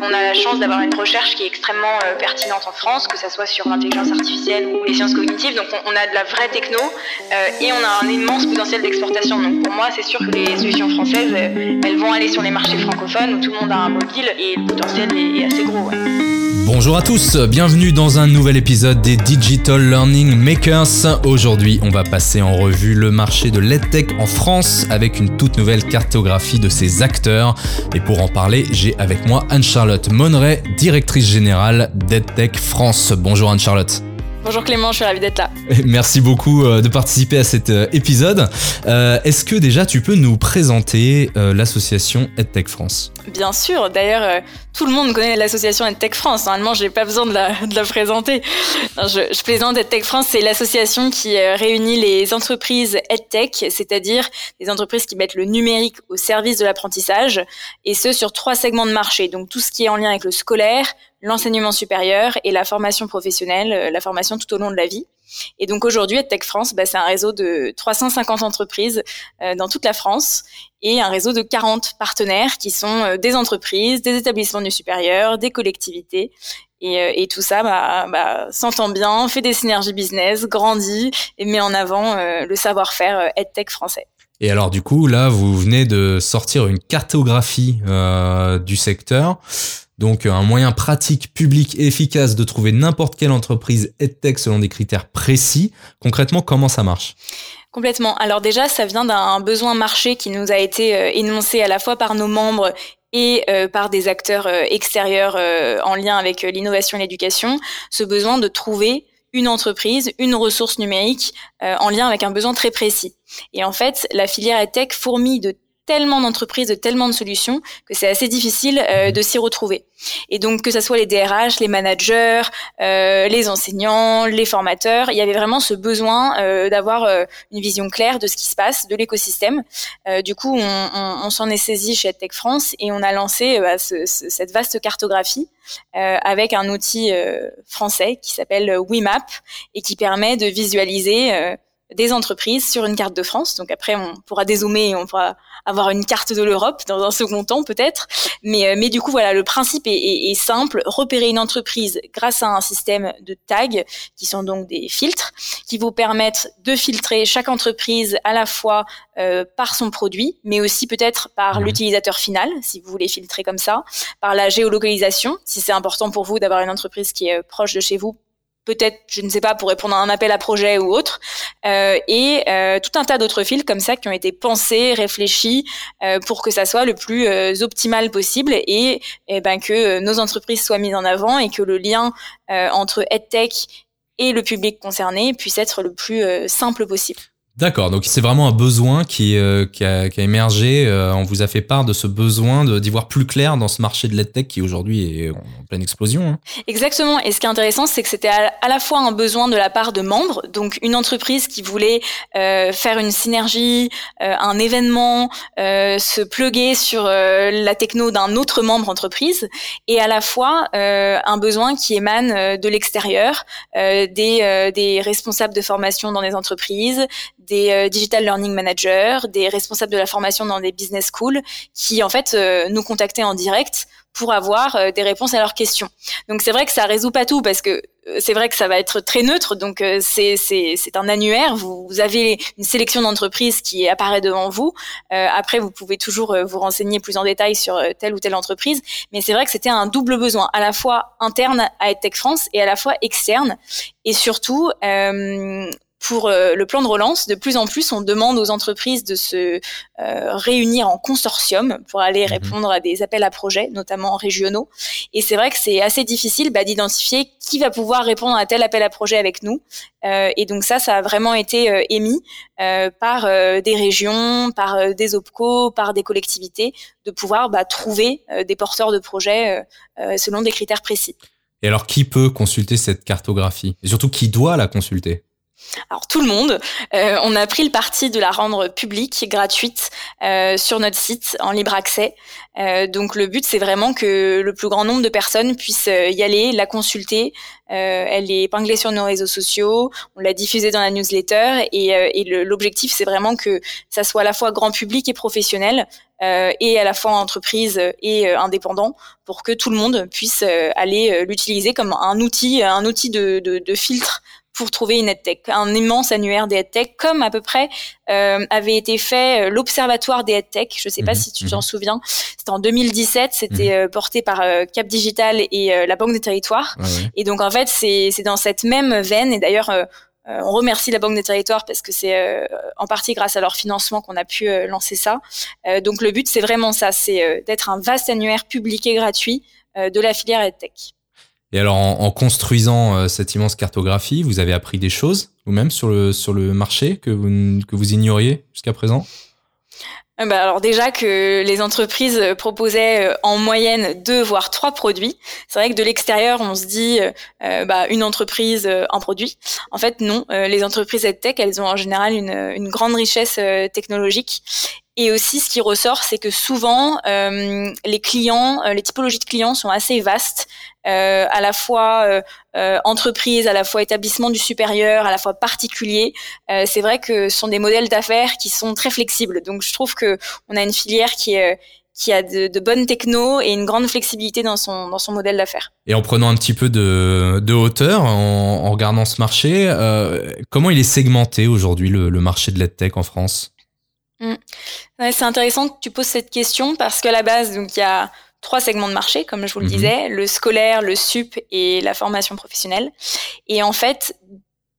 On a la chance d'avoir une recherche qui est extrêmement euh, pertinente en France, que ce soit sur l'intelligence artificielle ou les sciences cognitives. Donc on, a de la vraie techno euh, et on a un immense potentiel d'exportation. Donc pour moi, c'est sûr que les solutions françaises, elles vont aller sur les marchés francophones où tout le monde a un mobile et le potentiel est, assez gros. Bonjour à tous, bienvenue dans un nouvel épisode des Digital Learning Makers. Aujourd'hui, on va passer en revue le marché de l'EdTech en France avec une toute nouvelle cartographie de ses acteurs. Et pour en parler, j'ai avec moi Anne-Charlotte Monneret, directrice générale d'EdTech France. Bonjour Anne-Charlotte. Bonjour Clément, je suis ravie d'être là. Merci beaucoup euh, de participer à cet euh, épisode. Euh, est-ce que déjà tu peux nous présenter l'association EdTech France? Bien sûr, d'ailleurs tout le monde connaît l'association EdTech France. Normalement, j'ai pas besoin de la, présenter. je, je, plaisante. EdTech France, c'est l'association qui réunit les entreprises EdTech, c'est-à-dire des entreprises qui mettent le numérique au service de l'apprentissage, et ce sur trois segments de marché. Donc tout ce qui est en lien avec le scolaire, l'enseignement supérieur et la formation professionnelle, euh, la formation tout au long de la vie. Et donc aujourd'hui, Tech France, bah, c'est un réseau de 350 entreprises euh, dans toute la France et un réseau de 40 partenaires qui sont euh, des entreprises, des établissements du supérieur, des collectivités. Et, et tout ça bah, bah, s'entend bien, fait des synergies business, grandit et met en avant le savoir-faire EdTech français. Et alors du coup, là, vous venez de sortir une cartographie du secteur. Donc un moyen pratique, public et efficace de trouver n'importe quelle entreprise EdTech selon des critères précis. Concrètement, comment ça marche? Complètement. Alors déjà, ça vient d'un besoin marché qui nous a été euh, énoncé à la fois par nos membres et euh, par des acteurs euh, extérieurs en lien avec l'innovation et l'éducation, ce besoin de trouver une entreprise, une ressource numérique en lien avec un besoin très précis. Et en fait, la filière EdTech fourmille de tellement d'entreprises, de tellement de solutions que c'est assez difficile euh, mhm. de s'y retrouver. Et donc que ce soit les DRH, les managers, euh, les enseignants, les formateurs, il y avait vraiment ce besoin euh, d'avoir euh, une vision claire de ce qui se passe, de l'écosystème. Euh, du coup, on, on, on s'en est saisi chez Tech France et on a lancé bah, ce, cette vaste cartographie avec un outil français qui s'appelle WeMap et qui permet de visualiser des entreprises sur une carte de France. Donc après, on pourra dézoomer et on pourra avoir une carte de l'Europe dans un second temps peut-être. Mais, euh, mais du coup, voilà, le principe est, est, simple. Repérer une entreprise grâce à un système de tags, qui sont donc des filtres, qui vous permettent de filtrer chaque entreprise à la fois euh, par son produit, mais aussi peut-être par mmh. l'utilisateur final, si vous voulez filtrer comme ça, par la géolocalisation, si c'est important pour vous d'avoir une entreprise qui est proche de chez vous peut-être, je ne sais pas, pour répondre à un appel à projet ou autre, euh, et euh, tout un tas d'autres fils comme ça qui ont été pensés, réfléchis euh, pour que ça soit le plus optimal possible et, et ben que nos entreprises soient mises en avant et que le lien entre EdTech et le public concerné puisse être le plus simple possible. D'accord, donc c'est vraiment un besoin qui, euh, qui, a, qui, a, émergé. Euh, on vous a fait part de ce besoin d'y voir plus clair dans ce marché de l'EdTech qui aujourd'hui est en pleine explosion. Hein. Exactement. Et ce qui est intéressant, c'est que c'était à, la fois un besoin de la part de membres, donc une entreprise qui voulait euh, faire une synergie, euh, un événement, euh, se pluguer sur la techno d'un autre membre entreprise, et à la fois un besoin qui émane de l'extérieur, des, des responsables de formation dans les entreprises, des euh, digital learning managers, des responsables de la formation dans des business schools, qui en fait euh, nous contactaient en direct pour avoir euh, des réponses à leurs questions. Donc c'est vrai que ça résout pas tout parce que c'est vrai que ça va être très neutre, donc c'est c'est un annuaire. Vous, avez une sélection d'entreprises qui apparaît devant vous. après, vous pouvez toujours vous renseigner plus en détail sur telle ou telle entreprise, mais c'est vrai que c'était un double besoin, à la fois interne à EdTech France et à la fois externe, et surtout pour euh, le plan de relance, de plus en plus, on demande aux entreprises de se euh, réunir en consortium pour aller mhm. répondre à des appels à projets, notamment régionaux. Et c'est vrai que c'est assez difficile bah, d'identifier qui va pouvoir répondre à tel appel à projet avec nous. Euh, et donc ça, ça a vraiment été émis par des régions, par des OPCO, par des collectivités, de pouvoir bah, trouver des porteurs de projets selon des critères précis. Et alors, qui peut consulter cette cartographie? Et surtout, qui doit la consulter? Alors tout le monde, euh, on a pris le parti de la rendre publique, gratuite, euh, sur notre site en libre accès. Euh, donc le but c'est vraiment que le plus grand nombre de personnes puissent y aller, la consulter. elle est épinglée sur nos réseaux sociaux, on l'a diffusée dans la newsletter et, l'objectif c'est vraiment que ça soit à la fois grand public et professionnel. et à la fois entreprise et indépendant pour que tout le monde puisse aller l'utiliser comme un outil, un outil de filtre pour trouver une EdTech, un immense annuaire des EdTech, comme à peu près euh, avait été fait euh, l'Observatoire des EdTech. Je ne sais pas mhm, si tu t'en mhm. souviens. C'était en 2017, c'était mhm. euh, porté par Cap Digital et la Banque des Territoires. Et donc en fait, c'est dans cette même veine. Et d'ailleurs, on remercie la Banque des Territoires parce que c'est en partie grâce à leur financement qu'on a pu lancer ça. donc le but, c'est vraiment ça, c'est d'être un vaste annuaire public et gratuit de la filière EdTech. Et alors, en, construisant euh, cette immense cartographie, vous avez appris des choses vous-même sur le, sur le marché que vous, que vous ignoriez jusqu'à présent? Euh, bah alors déjà que les entreprises proposaient euh, en moyenne deux voire trois produits. C'est vrai que de l'extérieur on se dit bah, une entreprise un produit. En fait non, les entreprises tech elles ont en général une, une grande richesse technologique et aussi, ce qui ressort, c'est que souvent, les clients, les typologies de clients sont assez vastes, euh, à la fois euh, entreprise, à la fois établissement du supérieur, à la fois particulier. c'est vrai que ce sont des modèles d'affaires qui sont très flexibles. Donc, je trouve que on a une filière qui est qui a de, de, bonnes techno et une grande flexibilité dans son, dans son modèle d'affaires. Et en prenant un petit peu de, de hauteur, en, en, regardant ce marché, euh, comment il est segmenté aujourd'hui le, le marché de l'EdTech en France? Mm. c'est intéressant que tu poses cette question parce qu'à la base, donc il y a trois segments de marché, comme je vous le mhm. disais, le scolaire, le sup et la formation professionnelle. Et en fait,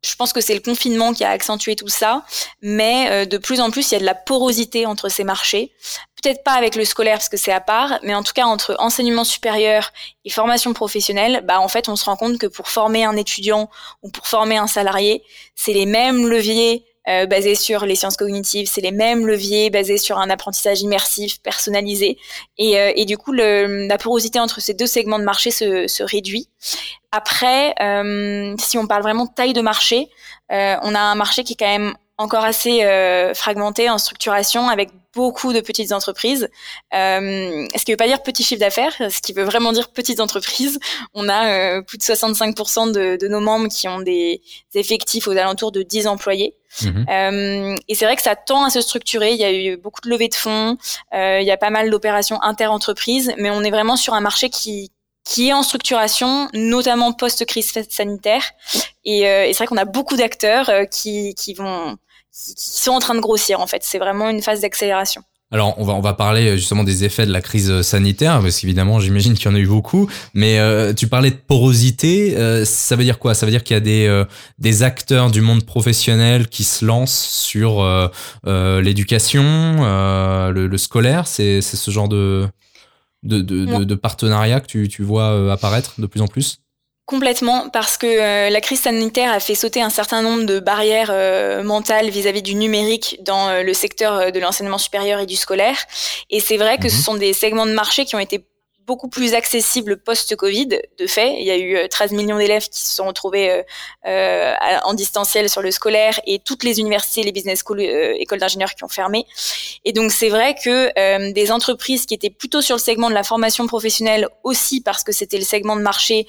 je pense que c'est le confinement qui a accentué tout ça, mais euh, de plus en plus, il y a de la porosité entre ces marchés. Peut-être pas avec le scolaire parce que c'est à part, mais en tout cas entre enseignement supérieur et formation professionnelle, bah en fait, on se rend compte que pour former un étudiant ou pour former un salarié, c'est les mêmes leviers euh, basés sur les sciences cognitives, c'est les mêmes leviers basés sur un apprentissage immersif, personnalisé. Et, euh, et du coup, le, la porosité entre ces deux segments de marché se, se réduit. Après, euh, si on parle vraiment de taille de marché, euh, on a un marché qui est quand même encore assez euh, fragmenté en structuration avec beaucoup de petites entreprises. Euh, ce qui veut pas dire petit chiffre d'affaires, ce qui veut vraiment dire petites entreprises. On a euh, plus de 65% de, de, nos membres qui ont des effectifs aux alentours de 10 employés. Mhm. Euh, et c'est vrai que ça tend à se structurer. Il y a eu beaucoup de levées de fonds, euh, il y a pas mal d'opérations inter-entreprises, mais on est vraiment sur un marché qui, qui est en structuration, notamment post-crise sanitaire. Et, euh, et c'est vrai qu'on a beaucoup d'acteurs qui, qui vont qui sont en train de grossir en fait. C'est vraiment une phase d'accélération. Alors, on va, on va parler justement des effets de la crise sanitaire, parce qu'évidemment, j'imagine qu'il y en a eu beaucoup. Mais euh, tu parlais de porosité, euh, ça veut dire quoi? Ça veut dire qu'il y a des, euh, des acteurs du monde professionnel qui se lancent sur l'éducation, le, le, scolaire? C'est ce genre de, de, de, de, partenariat que tu, tu vois apparaître de plus en plus? Complètement, parce que euh, la crise sanitaire a fait sauter un certain nombre de barrières euh, mentales vis-à-vis du numérique dans euh, le secteur de l'enseignement supérieur et du scolaire. Et c'est vrai que ce mhm. sont des segments de marché qui ont été beaucoup plus accessibles post-Covid. De fait, il y a eu 13 millions d'élèves qui se sont retrouvés en distanciel sur le scolaire et toutes les universités, les business schools, écoles d'ingénieurs qui ont fermé. Et donc c'est vrai que des entreprises qui étaient plutôt sur le segment de la formation professionnelle aussi parce que c'était le segment de marché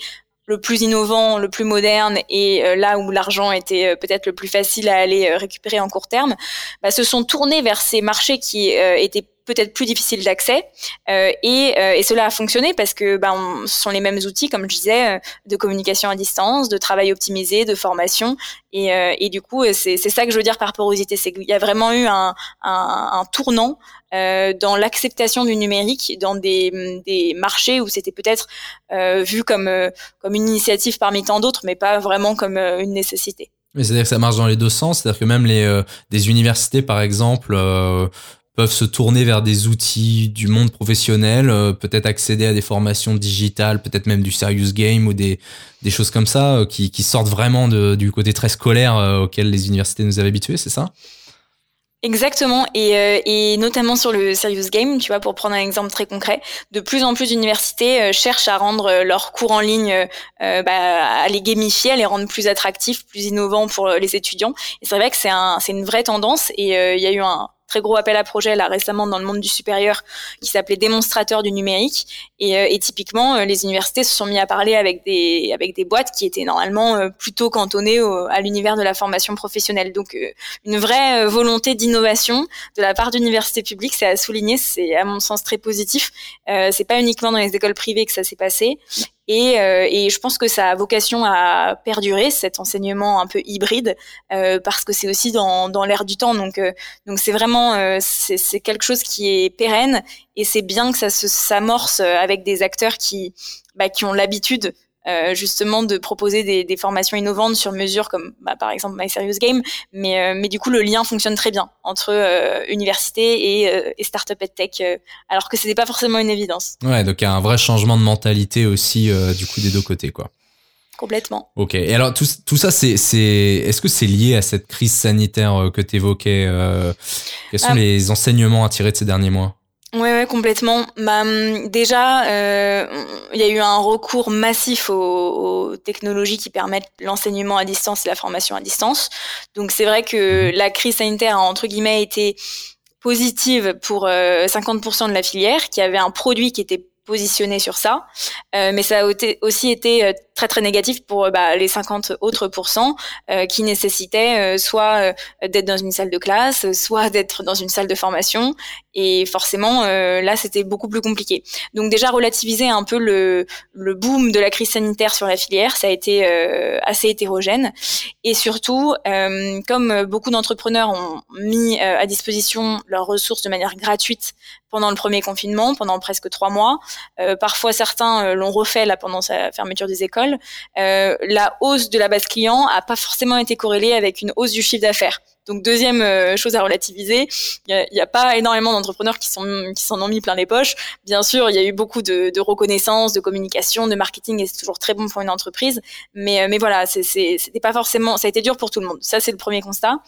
le plus innovant, le plus moderne et euh, là où l'argent était euh, peut-être le plus facile à aller euh, récupérer en court terme, bah, se sont tournés vers ces marchés qui étaient peut-être plus difficiles d'accès et, et, cela a fonctionné parce que bah, ce sont les mêmes outils, comme je disais, de communication à distance, de travail optimisé, de formation et, et du coup c'est ça que je veux dire par porosité, c'est qu'il y a vraiment eu un, un, un tournant euh, dans l'acceptation du numérique dans des, des marchés où c'était peut-être euh, vu comme, euh, comme une initiative parmi tant d'autres, mais pas vraiment comme euh, une nécessité. C'est-à-dire que ça marche dans les deux sens, c'est-à-dire que même les, des universités, par exemple, peuvent se tourner vers des outils du monde professionnel, peut-être accéder à des formations digitales, peut-être même du serious game ou des, des choses comme ça qui, qui sortent vraiment de, du côté très scolaire auquel les universités nous avaient habitués, c'est ça? Exactement, et, euh, et, notamment sur le serious game, tu vois, pour prendre un exemple très concret, de plus en plus d'universités euh, cherchent à rendre euh, leurs cours en ligne, bah, à les gamifier, à les rendre plus attractifs, plus innovants pour les étudiants. Et c'est vrai que c'est un, c'est une vraie tendance, et il y a eu un, très gros appel à projet là récemment dans le monde du supérieur qui s'appelait démonstrateur du numérique et, euh, et typiquement euh, les universités se sont mis à parler avec des avec des boîtes qui étaient normalement euh, plutôt cantonnées à l'univers de la formation professionnelle. Donc une vraie volonté d'innovation de la part d'universités publiques c'est à souligner c'est à mon sens très positif. Euh, c'est pas uniquement dans les écoles privées que ça s'est passé. Et, euh, et, je pense que ça a vocation à perdurer cet enseignement un peu hybride euh, parce que c'est aussi dans, dans l'air du temps. Donc euh, donc c'est vraiment c'est quelque chose qui est pérenne et c'est bien que ça s'amorce avec des acteurs qui bah, qui ont l'habitude euh, justement de proposer des, des, formations innovantes sur mesure comme bah, par exemple My Serious Game. Mais euh, mais du coup le lien fonctionne très bien entre euh, université et, et startup et tech alors que c'était pas forcément une évidence. Ouais donc il y a un vrai changement de mentalité aussi du coup des deux côtés quoi. Complètement. Ok. Et alors tout, tout ça c'est c'est est-ce que c'est lié à cette crise sanitaire que tu évoquais quels sont ah. les enseignements à tirer de ces derniers mois? Ouais, ouais, complètement. Bah, hum, déjà, euh, il y a eu un recours massif aux, technologies qui permettent l'enseignement à distance et la formation à distance. Donc, c'est vrai que mhm. la crise sanitaire a entre guillemets été positive pour 50% euh, de la filière, qui avait un produit qui était positionné sur ça, euh, mais ça a aussi été euh, très très négatif pour euh, bah, les 50 autres pourcents euh, qui nécessitaient soit d'être dans une salle de classe, soit d'être dans une salle de formation, et forcément là c'était beaucoup plus compliqué. Donc déjà relativiser un peu le, le boom de la crise sanitaire sur la filière, ça a été assez hétérogène, et surtout comme beaucoup d'entrepreneurs ont mis à disposition leurs ressources de manière gratuite pendant le premier confinement, pendant presque trois mois. Parfois, certains l'ont refait là pendant sa fermeture des écoles. Euh, la hausse de la base client a pas forcément été corrélée avec une hausse du chiffre d'affaires. Donc deuxième euh, chose à relativiser, il n'y a, pas énormément d'entrepreneurs qui sont qui s'en ont mis plein les poches. Bien sûr, il y a eu beaucoup de, de reconnaissance, de communication, de marketing, et c'est toujours très bon pour une entreprise. Mais euh, mais voilà, c'était pas forcément, ça a été dur pour tout le monde. Ça c'est le premier constat.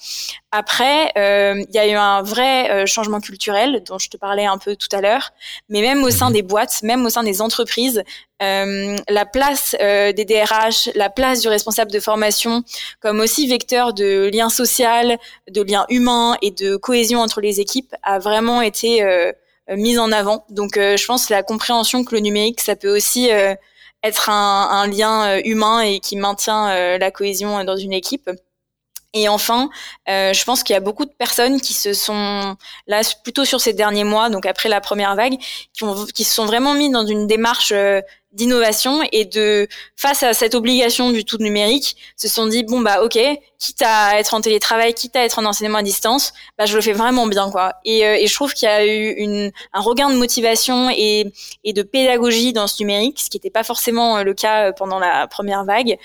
Après, il y a eu un vrai changement culturel dont je te parlais un peu tout à l'heure, mais même au sein mhm. des boîtes, même au sein des entreprises, euh, la place euh, des DRH, la place du responsable de formation, comme aussi vecteur de lien social, de lien humain et de cohésion entre les équipes, a vraiment été euh, mise en avant. Donc, je pense la compréhension que le numérique, ça peut aussi être un, lien humain et qui maintient la cohésion dans une équipe. Et enfin, je pense qu'il y a beaucoup de personnes qui se sont là plutôt sur ces derniers mois, donc après la première vague, qui se sont vraiment mis dans une démarche d'innovation et de face à cette obligation du tout numérique, se sont dit bon bah ok, quitte à être en télétravail, quitte à être en enseignement à distance, bah je le fais vraiment bien quoi. Et, euh, et je trouve qu'il y a eu une, un regain de motivation et, et de pédagogie dans ce numérique, ce qui n'était pas forcément euh, le cas euh, pendant la première vague,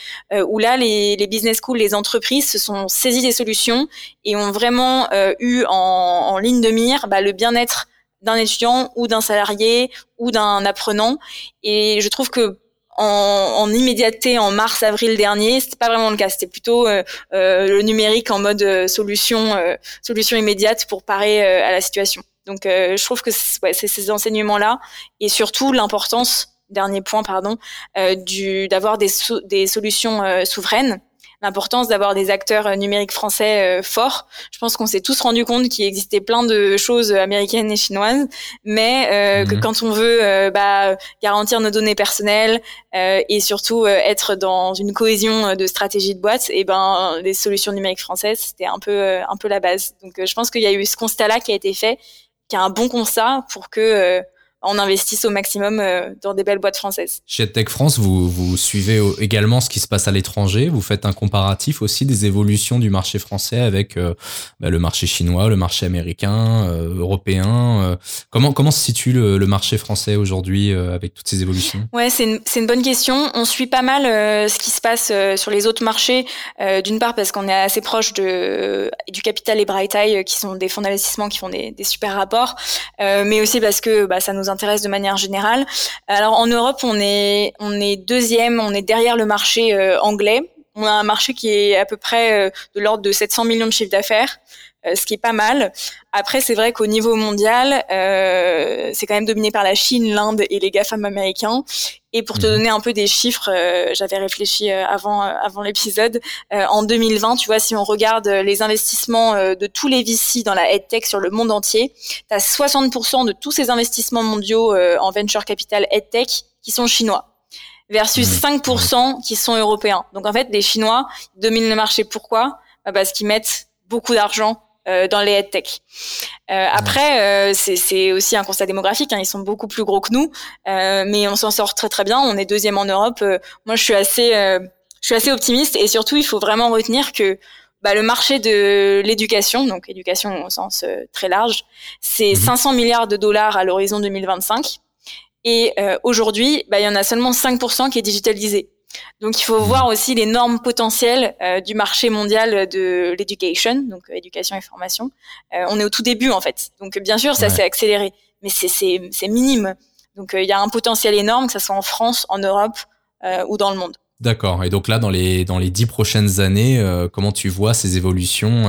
où là les, les business schools, les entreprises se sont saisies des solutions et ont vraiment eu en, en ligne de mire bah, le bien-être d'un étudiant ou d'un salarié ou d'un apprenant. Et je trouve que en, en, immédiateté en mars avril dernier c'était pas vraiment le cas. C'était plutôt euh, euh, le numérique en mode euh, solution solution immédiate pour parer à la situation. Donc je trouve que c'est ces enseignements là et surtout l'importance dernier point pardon du d'avoir des, des solutions souveraines l'importance d'avoir des acteurs euh, numériques français euh, forts. Je pense qu'on s'est tous rendu compte qu'il existait plein de choses américaines et chinoises, mais euh, que mhm. quand on veut bah, garantir nos données personnelles et surtout être dans une cohésion de stratégie de boîte, et eh ben les solutions numériques françaises c'était un peu un peu la base. Donc je pense qu'il y a eu ce constat-là qui a été fait, qui est un bon constat pour que on investisse au maximum euh, dans des belles boîtes françaises. Chez Tech France, vous, vous suivez également ce qui se passe à l'étranger. Vous faites un comparatif aussi des évolutions du marché français avec euh, bah, le marché chinois, le marché américain, euh, européen. comment, comment se situe le, marché français aujourd'hui avec toutes ces évolutions? Ouais, c'est une, une, bonne question. On suit pas mal ce qui se passe sur les autres marchés. D'une part parce qu'on est assez proche de, du Capital et Bright Eye, qui sont des fonds d'investissement qui font des, des super rapports, mais aussi parce que bah, ça nous intéresse de manière générale. Alors en Europe, on est on est deuxième, on est derrière le marché euh, anglais. On a un marché qui est à peu près euh, de l'ordre de 700 millions de chiffres d'affaires. Ce qui est pas mal. Après, c'est vrai qu'au niveau mondial, c'est quand même dominé par la Chine, l'Inde et les GAFAM américains. Et pour te mhm. donner un peu des chiffres, j'avais réfléchi avant avant l'épisode. en 2020, tu vois, si on regarde les investissements de tous les VC dans la EdTech sur le monde entier, tu as 60% de tous ces investissements mondiaux en venture capital EdTech qui sont chinois versus 5% mmh. qui sont européens. Donc en fait, les Chinois dominent le marché. Pourquoi? Bah, Parce qu'ils mettent beaucoup d'argent euh, dans les headtech. Euh, après, euh, c'est aussi un constat démographique. Hein, ils sont beaucoup plus gros que nous, euh, mais on s'en sort très très bien. On est deuxième en Europe. moi, je suis assez, je suis assez optimiste et surtout, il faut vraiment retenir que bah, le marché de l'éducation, donc éducation au sens très large, c'est 500 mmh. milliards de dollars à l'horizon 2025. Et euh, aujourd'hui, bah, il y en a seulement 5% qui est digitalisé. Donc il faut voir aussi l'énorme potentiel euh, du marché mondial de l'éducation, donc euh, éducation et formation. on est au tout début en fait. Donc bien sûr, ça s'est accéléré, mais c'est minime. Donc il y a un potentiel énorme, que ce soit en France, en Europe ou dans le monde. D'accord. Et donc là, dans les dans les dix prochaines années, comment tu vois ces évolutions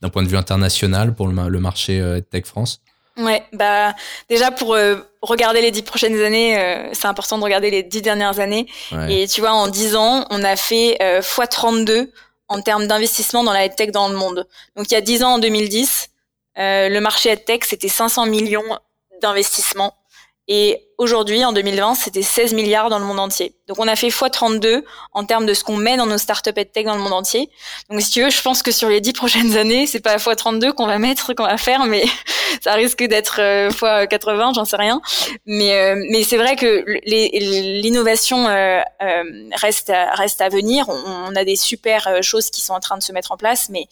d'un point de vue international pour le, le marché Tech France? Ouais, bah déjà pour euh, regarder les dix prochaines années, euh, c'est important de regarder les dix dernières années. Et tu vois, en dix ans, on a fait euh, x32 en termes d'investissement dans la tech dans le monde. Donc il y a dix ans, en 2010, le marché tech c'était 500 millions d'investissements. Et aujourd'hui, en 2020, c'était 16 milliards dans le monde entier. Donc on a fait x32 en termes de ce qu'on met dans nos startups tech dans le monde entier. Donc si tu veux, je pense que sur les 10 prochaines années, c'est pas x32 qu'on va mettre, qu'on va faire, mais ça risque d'être euh, x80, j'en sais rien. Mais euh, mais c'est vrai que l'innovation euh, reste à, reste à venir. On, a des super choses qui sont en train de se mettre en place, mais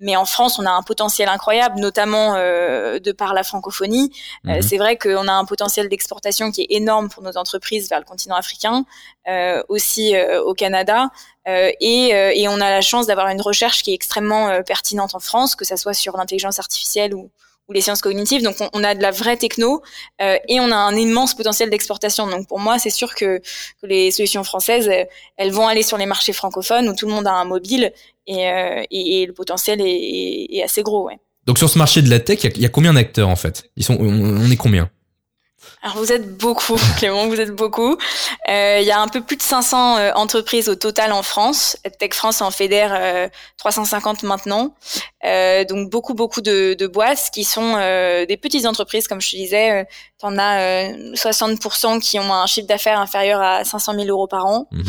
mais en France, on a un potentiel incroyable, notamment de par la francophonie. Mhm. c'est vrai qu'on a un potentiel d'exportation qui est énorme pour nos entreprises vers le continent africain, euh, aussi euh, au Canada. Euh, et, on a la chance d'avoir une recherche qui est extrêmement pertinente en France, que ça soit sur l'intelligence artificielle ou, les sciences cognitives. Donc on, a de la vraie techno et on a un immense potentiel d'exportation. Donc pour moi, c'est sûr que, les solutions françaises, elles vont aller sur les marchés francophones où tout le monde a un mobile et, le potentiel est, assez gros. Donc sur ce marché de la tech, il y, y, a combien d'acteurs en fait? Ils sont, on est combien? Alors vous êtes beaucoup, Clément, vous êtes beaucoup. Euh, il y a un peu plus de 500 euh, entreprises au total en France. Tech France en fédère euh, 350 maintenant. Euh, donc beaucoup, beaucoup de, de boîtes qui sont des petites entreprises, comme je te disais. Tu en as 60% qui ont un chiffre d'affaires inférieur à 500 000 euros par an. Mhm.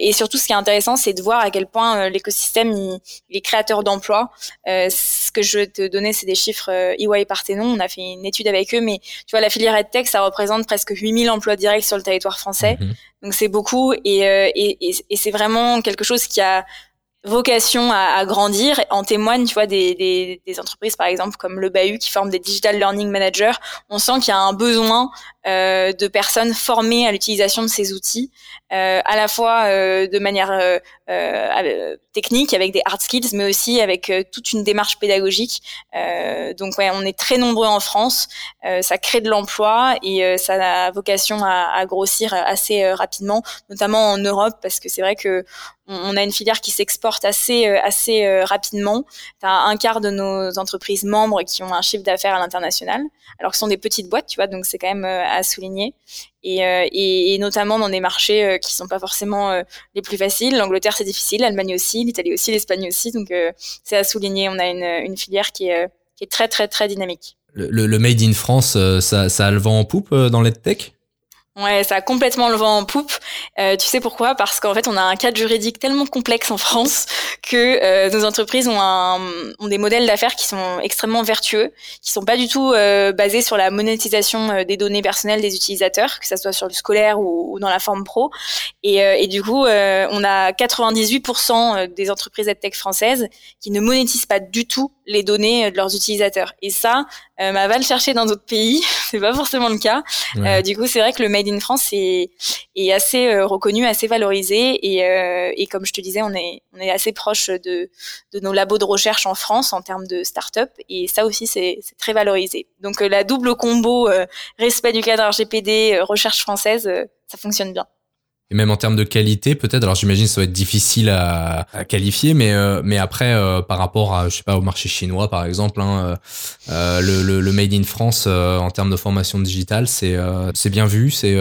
et surtout, ce qui est intéressant, c'est de voir à quel point l'écosystème il, est créateur d'emplois. ce que je vais te donner, c'est des chiffres EY Parthenon. On a fait une étude avec eux, mais tu vois, la filière EdTech, ça représente presque 8000 emplois directs sur le territoire français. Mhm. Donc c'est beaucoup et, euh, et, et, et c'est vraiment quelque chose qui a vocation à, grandir. En témoigne, tu vois, des, entreprises, par exemple, comme le Bahut, qui forment des digital learning managers. On sent qu'il y a un besoin euh, de personnes formées à l'utilisation de ces outils, euh, à la fois euh, de manière euh, euh, technique, avec des hard skills, mais aussi avec toute une démarche pédagogique. donc, ouais, on est très nombreux en France. ça crée de l'emploi et ça a vocation à, à grossir assez rapidement, notamment en Europe, parce que c'est vrai que on a une filière qui s'exporte assez euh, assez euh, rapidement. Tu as un quart de nos entreprises membres qui ont un chiffre d'affaires à l'international, alors que ce sont des petites boîtes, tu vois, donc c'est quand même euh, à souligner. Et, et, notamment dans des marchés qui sont pas forcément les plus faciles. L'Angleterre c'est difficile, l'Allemagne aussi, l'Italie aussi, l'Espagne aussi, donc c'est à souligner. On a une, filière qui est, très très très dynamique. Le, le, Made in France, ça, ça a le vent en poupe dans l'EdTech? Ouais, ça a complètement le vent en poupe. Euh, tu sais pourquoi? Parce qu'en fait, on a un cadre juridique tellement complexe en France que euh, nos entreprises ont, un, ont des modèles d'affaires qui sont extrêmement vertueux, qui sont pas du tout euh, basés sur la monétisation euh, des données personnelles des utilisateurs, que ça soit sur le scolaire ou, dans la forme pro. Et, euh, et du coup, euh, on a 98% des entreprises tech françaises qui ne monétisent pas du tout les données de leurs utilisateurs. Et ça, euh, va le chercher dans d'autres pays, c'est pas forcément le cas. Euh, du coup, c'est vrai que le Made in France est, est assez euh, reconnu, assez valorisé, et, euh, et, comme je te disais, on est, on est assez proche de, de nos labos de recherche en France en termes de start-up, et ça aussi, c'est très valorisé. Donc, la double combo respect du cadre RGPD, recherche française, ça fonctionne bien. Et même en termes de qualité peut-être. Alors j'imagine ça va être difficile à, qualifier, mais mais après par rapport à je sais pas au marché chinois par exemple, hein, le, le, le, made in France en termes de formation digitale, c'est c'est bien vu, c'est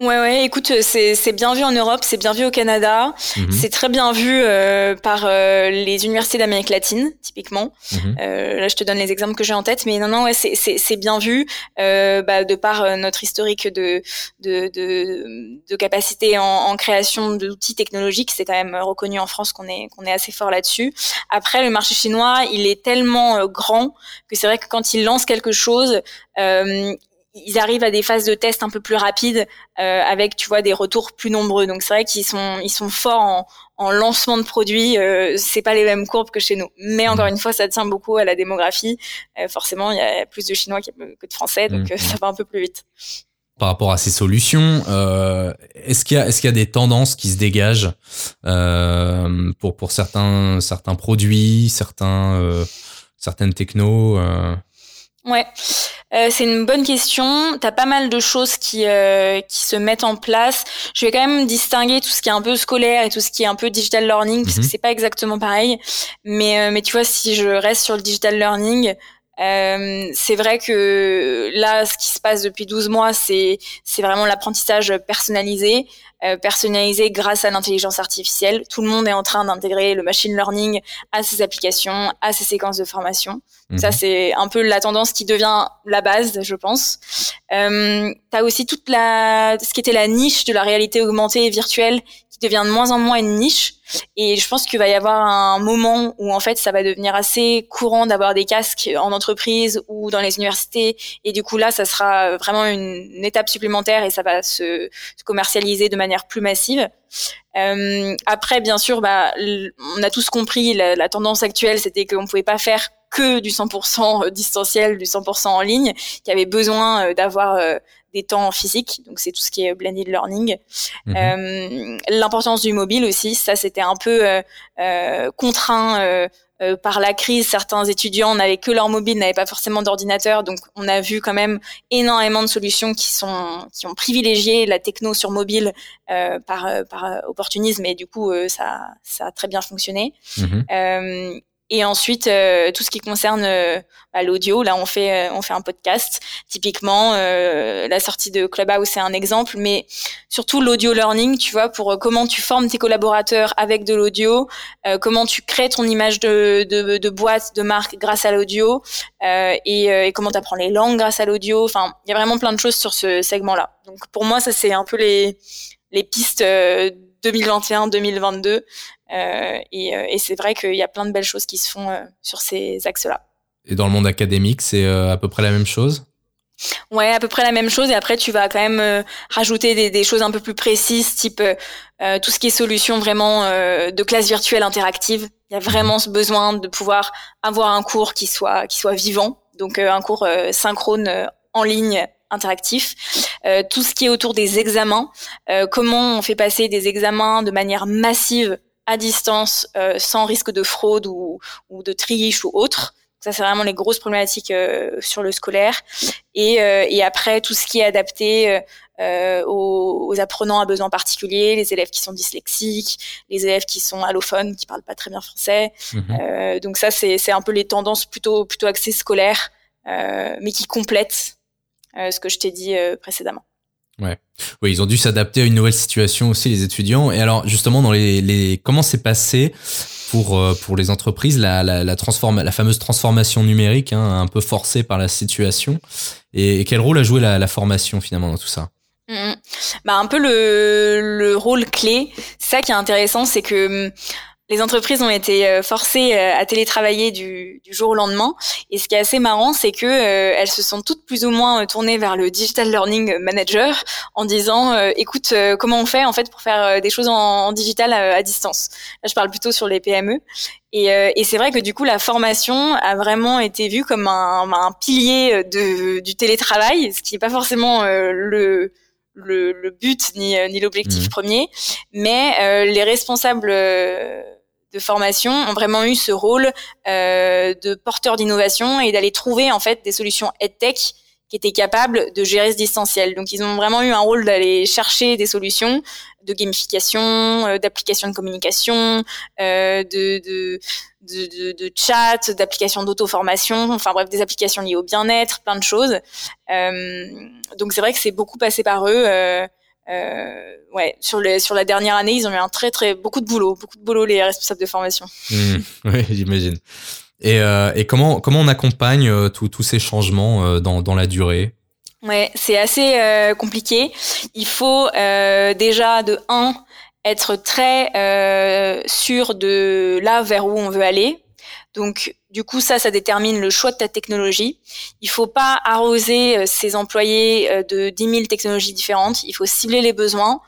Ouais, ouais, écoute, c'est bien vu en Europe, c'est bien vu au Canada, mhm. c'est très bien vu euh, par euh, les universités d'Amérique latine, typiquement. Mhm. Euh, là, je te donne les exemples que j'ai en tête, mais non, non, ouais, c'est bien vu euh, bah, de par notre historique de, de, de, de capacité en, en création d'outils technologiques. C'est quand même reconnu en France qu'on est, qu'on est assez fort là-dessus. Après, le marché chinois, il est tellement grand que c'est vrai que quand il lance quelque chose, euh, ils arrivent à des phases de test un peu plus rapides euh, avec tu vois des retours plus nombreux. Donc c'est vrai qu'ils sont ils sont forts en, en lancement de produits euh, c'est pas les mêmes courbes que chez nous. Mais encore une fois ça tient beaucoup à la démographie. Euh, forcément il y a plus de chinois que de français donc euh, ça va un peu plus vite. Par rapport à ces solutions, euh, est-ce qu'il y a est-ce qu'il y a des tendances qui se dégagent euh, pour pour certains certains produits, certains euh, certaines technos Ouais, euh, c'est une bonne question. Tu as pas mal de choses qui, euh, qui se mettent en place. Je vais quand même distinguer tout ce qui est un peu scolaire et tout ce qui est un peu digital learning, parce que mhm. c'est pas exactement pareil. Mais, euh, mais tu vois, si je reste sur le digital learning, euh, c'est vrai que là, ce qui se passe depuis 12 mois, c'est c'est vraiment l'apprentissage personnalisé, euh, personnalisé grâce à l'intelligence artificielle. Tout le monde est en train d'intégrer le machine learning à ses applications, à ses séquences de formation. Ça, mhm. c'est un peu la tendance qui devient la base, je pense. Euh, tu as aussi toute la ce qui était la niche de la réalité augmentée et virtuelle devient de moins en moins une niche. Et je pense qu'il va y avoir un moment où en fait ça va devenir assez courant d'avoir des casques en entreprise ou dans les universités. Et du coup là, ça sera vraiment une, étape supplémentaire et ça va se, commercialiser de manière plus massive. Euh, après, bien sûr, bah, on a tous compris la, la tendance actuelle, c'était qu'on pouvait pas faire que du 100% distanciel, du 100% en ligne, qui avait besoin euh, d'avoir euh, des temps physiques, donc c'est tout ce qui est blended learning. Mhm. Euh, L'importance du mobile aussi, ça c'était un peu euh, euh contraint par la crise. Certains étudiants n'avaient que leur mobile, n'avaient pas forcément d'ordinateur, donc on a vu quand même énormément de solutions qui sont qui ont privilégié la techno sur mobile par par opportunisme et du coup ça ça a très bien fonctionné. Mhm. Et ensuite, euh, tout ce qui concerne euh, bah, l'audio, là, on fait, euh, on fait un podcast. Typiquement, la sortie de Clubhouse, c'est un exemple, mais surtout l'audio learning, tu vois, pour comment tu formes tes collaborateurs avec de l'audio, comment tu crées ton image de, de, de boîte, de marque grâce à l'audio, et, et, comment tu apprends les langues grâce à l'audio. Enfin, il y a vraiment plein de choses sur ce segment-là. Donc, pour moi, ça, c'est un peu les, les pistes 2021-2022 euh, et, euh, et c'est vrai qu'il y a plein de belles choses qui se font euh, sur ces axes-là. Et dans le monde académique, c'est à peu près la même chose? Ouais, à peu près la même chose. Et après, tu vas quand même rajouter des, des, choses un peu plus précises, type euh, tout ce qui est solution vraiment de classe virtuelle interactive. Il y a vraiment ce besoin de pouvoir avoir un cours qui soit qui soit vivant, donc un cours synchrone en ligne interactif. tout ce qui est autour des examens, comment on fait passer des examens de manière massive à distance euh, sans risque de fraude ou, ou, de triche ou autre. Ça, c'est vraiment les grosses problématiques euh, sur le scolaire. Et, euh, et, après, tout ce qui est adapté aux, aux, apprenants à besoins particuliers, les élèves qui sont dyslexiques, les élèves qui sont allophones, qui parlent pas très bien français. Mhm. donc ça, c'est un peu les tendances plutôt, plutôt axées scolaires, mais qui complètent ce que je t'ai dit précédemment. Ouais. Oui, ils ont dû s'adapter à une nouvelle situation aussi, les étudiants. Et alors, justement, dans les, les comment s'est passé pour euh, pour les entreprises la la la, transforma, la fameuse transformation numérique, hein, un peu forcée par la situation? Et, quel rôle a joué la, la formation finalement dans tout ça? Mmh. Bah un peu le le rôle clé. C'est ça qui est intéressant, c'est que les entreprises ont été euh, forcées euh, à télétravailler du, du, jour au lendemain. Et ce qui est assez marrant, c'est que euh, elles se sont toutes plus ou moins tournées vers le digital learning manager en disant, écoute, comment on fait en fait pour faire des choses en, digital à, distance. Là, je parle plutôt sur les PME. Et, et c'est vrai que du coup, la formation a vraiment été vue comme un, un pilier de, du télétravail, ce qui n'est pas forcément le le, le, but ni, ni l'objectif mmh. premier, mais les responsables de formation ont vraiment eu ce rôle euh, de porteur d'innovation et d'aller trouver en fait des solutions EdTech étaient capables de gérer ce distanciel. Donc ils ont vraiment eu un rôle d'aller chercher des solutions de gamification, euh, d'applications de communication, euh, de, de, de, de, chat, d'applications d'auto-formation, enfin bref, des applications liées au bien-être, plein de choses. Euh, donc c'est vrai que c'est beaucoup passé par eux. Euh, ouais, sur, les, sur la dernière année, ils ont eu un très très beaucoup de boulot, beaucoup de boulot les responsables de formation. Mmh, oui, j'imagine. Et, euh, et, comment comment on accompagne euh, tous ces changements euh, dans, dans la durée? Ouais, c'est assez euh, compliqué. Il faut euh, déjà de un être très euh, sûr de là vers où on veut aller. Donc du coup ça ça détermine le choix de ta technologie. Il faut pas arroser ses employés de 10 000 technologies différentes. Il faut cibler les besoins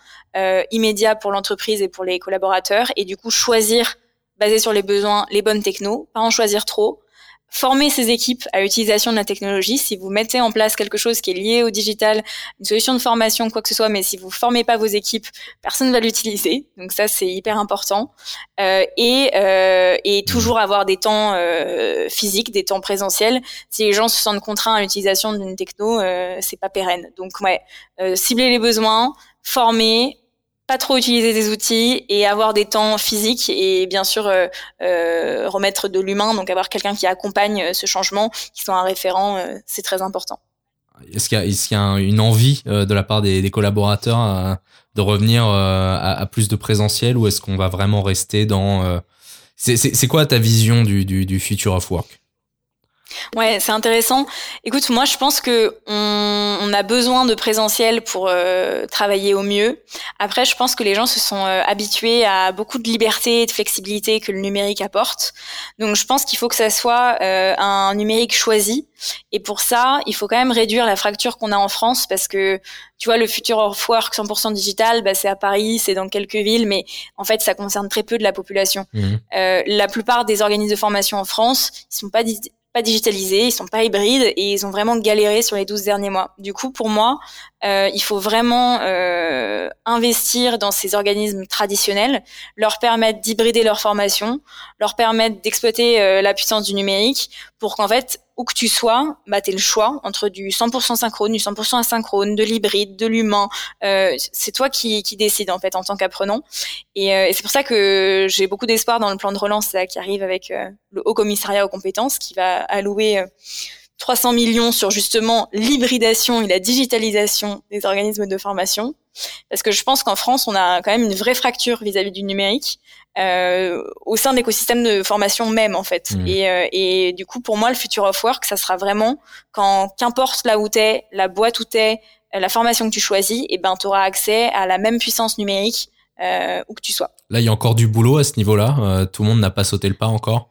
immédiats pour l'entreprise et pour les collaborateurs et du coup choisir basé sur les besoins les bonnes technos, pas en choisir trop former ces équipes à l'utilisation de la technologie. Si vous mettez en place quelque chose qui est lié au digital, une solution de formation, quoi que ce soit, mais si vous formez pas vos équipes, personne ne va l'utiliser. Donc ça, c'est hyper important. Euh, et, euh, et toujours avoir des temps euh, physiques, des temps présentiels. Si les gens se sentent contraints à l'utilisation d'une techno, euh, c'est pas pérenne. Donc ouais, euh, cibler les besoins, former, pas trop utiliser des outils et avoir des temps physiques et bien sûr euh, euh, remettre de l'humain, donc avoir quelqu'un qui accompagne euh, ce changement, qui soit un référent, c'est très important. Est-ce qu'il y, y, a une envie de la part des, collaborateurs de revenir à, plus de présentiel ou est-ce qu'on va vraiment rester dans... C'est quoi ta vision du future of work? Ouais, c'est intéressant. Écoute, moi, je pense que on, on a besoin de présentiel pour euh, travailler au mieux. Après, je pense que les gens se sont euh, habitués à beaucoup de liberté et de flexibilité que le numérique apporte. Donc, je pense qu'il faut que ça soit euh, un numérique choisi. Et pour ça, il faut quand même réduire la fracture qu'on a en France parce que tu vois, le futur of work 100% digital, bah, c'est à Paris, c'est dans quelques villes, mais en fait, ça concerne très peu de la population. Mmh. la plupart des organismes de formation en France, ils sont pas pas digitalisés, ils sont pas hybrides et ils ont vraiment galéré sur les 12 derniers mois. Du coup, pour moi, euh, il faut vraiment euh, investir dans ces organismes traditionnels, leur permettre d'hybrider leur formation, leur permettre d'exploiter euh, la puissance du numérique pour qu'en fait, où que tu sois, bah, tu le choix entre du 100% synchrone, du 100% asynchrone, de l'hybride, de l'humain. Euh, c'est toi qui, qui décides en fait en tant qu'apprenant. Et, euh, et c'est pour ça que j'ai beaucoup d'espoir dans le plan de relance là, qui arrive avec euh, le Haut Commissariat aux compétences qui va allouer 300 millions sur justement l'hybridation et la digitalisation des organismes de formation. Parce que je pense qu'en France, on a quand même une vraie fracture vis-à-vis du numérique euh, au sein de l'écosystème de formation même, en fait. Mmh. Et, euh, et, du coup, pour moi, le future of work, ça sera vraiment quand, qu'importe là où t'es, la boîte où t'es, la formation que tu choisis, et eh ben, tu auras accès à la même puissance numérique euh, où que tu sois. Là, il y a encore du boulot à ce niveau-là. Euh, tout le monde n'a pas sauté le pas encore?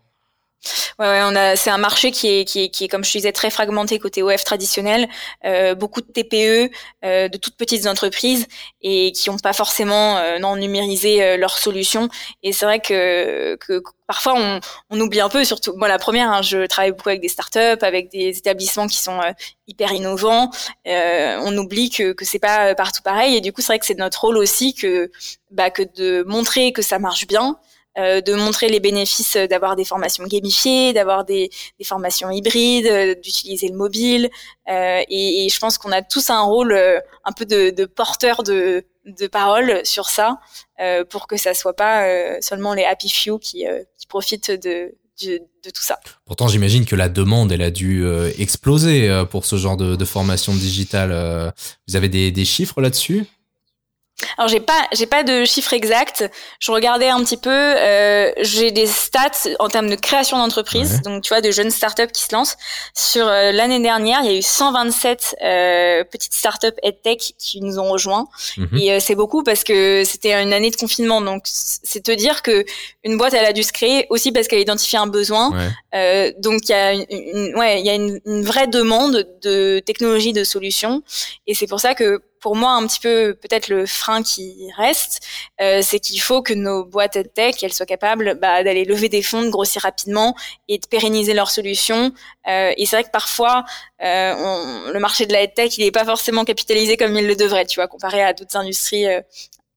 Ouais, ouais, on a, c'est un marché qui est, qui est, qui est, comme je disais, très fragmenté côté OF traditionnel. Euh, beaucoup de TPE, euh, de toutes petites entreprises et qui n'ont pas forcément euh, non numérisé euh, leurs solutions. Et c'est vrai que, que parfois on, on, oublie un peu, surtout moi la première, hein, je travaille beaucoup avec des startups, avec des établissements qui sont euh, hyper innovants. Euh, on oublie que que c'est pas partout pareil. Et du coup, c'est vrai que c'est notre rôle aussi que bah, que de montrer que ça marche bien. Euh, de montrer les bénéfices d'avoir des formations gamifiées, d'avoir des, des, formations hybrides, euh, d'utiliser le mobile. Euh, et, et, je pense qu'on a tous un rôle euh, un peu de, de porteur de, de parole sur ça, pour que ça soit pas seulement les happy few qui, qui profitent de, de, de, tout ça. Pourtant, j'imagine que la demande, elle a dû exploser pour ce genre de, de formation digitale. Vous avez des, des chiffres là-dessus? Alors j'ai pas j'ai pas de chiffres exacts. Je regardais un petit peu. Euh, j'ai des stats en termes de création d'entreprise. Donc tu vois de jeunes startups qui se lancent. Sur euh, l'année dernière, il y a eu 127 euh, petites startups EdTech qui nous ont rejoints. Mhm. Et euh, c'est beaucoup parce que c'était une année de confinement. Donc c'est te dire que une boîte elle a dû se créer aussi parce qu'elle a identifié un besoin. Euh, donc il y a une, ouais il y a une, une vraie demande de technologie de solutions. Et c'est pour ça que pour moi un petit peu peut-être le frein qui reste, euh, c'est qu'il faut que nos boîtes tech elles soient capables bah, d'aller lever des fonds, de grossir rapidement et de pérenniser leurs solutions. Euh, et c'est vrai que parfois euh, on, le marché de la tech il n'est pas forcément capitalisé comme il le devrait, tu vois, comparé à d'autres industries euh,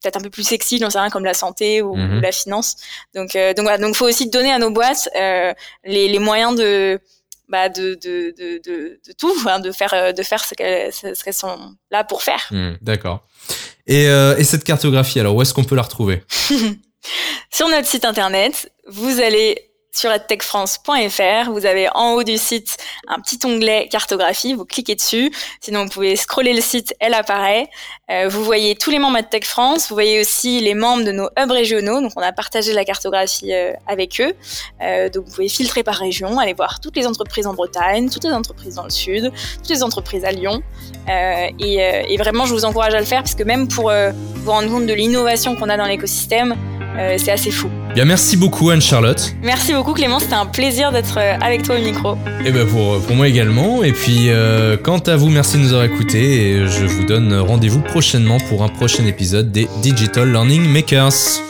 peut-être un peu plus sexy, j'en sais rien, comme la santé ou, mhm. ou la finance. Donc, euh, donc voilà, donc faut aussi donner à nos boîtes euh, les, les, moyens de bah, de, de, de, de, tout, hein, de faire, de faire ce qu'elles sont là pour faire. Hmm, d'accord. Et, et cette cartographie, alors où est-ce qu'on peut la retrouver? Sur notre site internet, vous allez sur edtechfrance.fr. Vous avez en haut du site un petit onglet cartographie, vous cliquez dessus. Sinon, vous pouvez scroller le site, elle apparaît. Euh, vous voyez tous les membres EdTech France. Vous voyez aussi les membres de nos hubs régionaux. Donc, on a partagé la cartographie euh, avec eux. Euh, donc, vous pouvez filtrer par région, aller voir toutes les entreprises en Bretagne, toutes les entreprises dans le sud, toutes les entreprises à Lyon. Et, et, vraiment, je vous encourage à le faire parce que même pour vous rendre compte de l'innovation qu'on a dans l'écosystème, euh, c'est assez fou. Bien, merci beaucoup Anne-Charlotte. Merci beaucoup Clément, c'était un plaisir d'être euh, avec toi au micro. Et eh ben pour, pour moi également. Et puis euh, quant à vous, merci de nous avoir écoutés et je vous donne rendez-vous prochainement pour un prochain épisode des Digital Learning Makers.